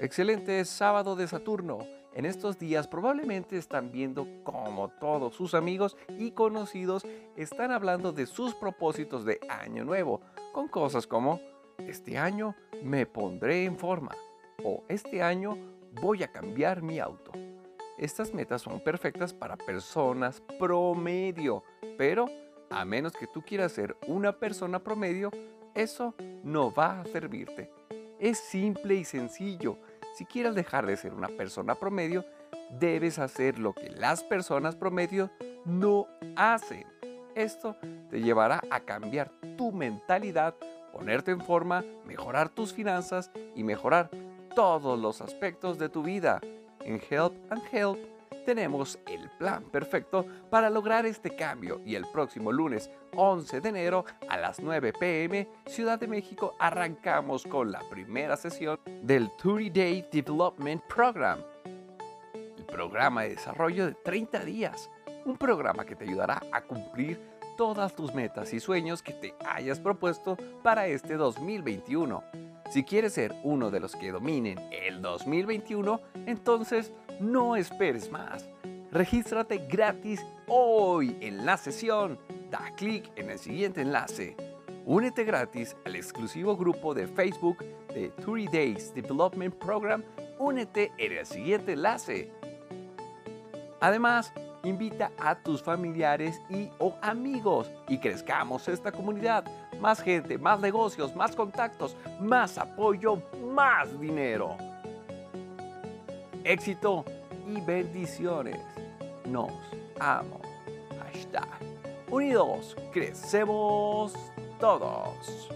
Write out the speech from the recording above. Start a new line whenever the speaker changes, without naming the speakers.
Excelente sábado de Saturno. En estos días probablemente están viendo cómo todos sus amigos y conocidos están hablando de sus propósitos de año nuevo, con cosas como, este año me pondré en forma o este año voy a cambiar mi auto. Estas metas son perfectas para personas promedio, pero a menos que tú quieras ser una persona promedio, eso no va a servirte. Es simple y sencillo. Si quieres dejar de ser una persona promedio, debes hacer lo que las personas promedio no hacen. Esto te llevará a cambiar tu mentalidad, ponerte en forma, mejorar tus finanzas y mejorar todos los aspectos de tu vida. En Help and Help tenemos el plan perfecto para lograr este cambio y el próximo lunes 11 de enero a las 9 pm Ciudad de México arrancamos con la primera sesión del 30 Day Development Program, el programa de desarrollo de 30 días, un programa que te ayudará a cumplir todas tus metas y sueños que te hayas propuesto para este 2021. Si quieres ser uno de los que dominen el 2021, entonces no esperes más. Regístrate gratis hoy en la sesión. Da clic en el siguiente enlace. Únete gratis al exclusivo grupo de Facebook de 30 Days Development Program. Únete en el siguiente enlace. Además, invita a tus familiares y o amigos y crezcamos esta comunidad. Más gente, más negocios, más contactos, más apoyo, más dinero éxito y bendiciones. Nos amo. Hashtag. Unidos, crecemos todos.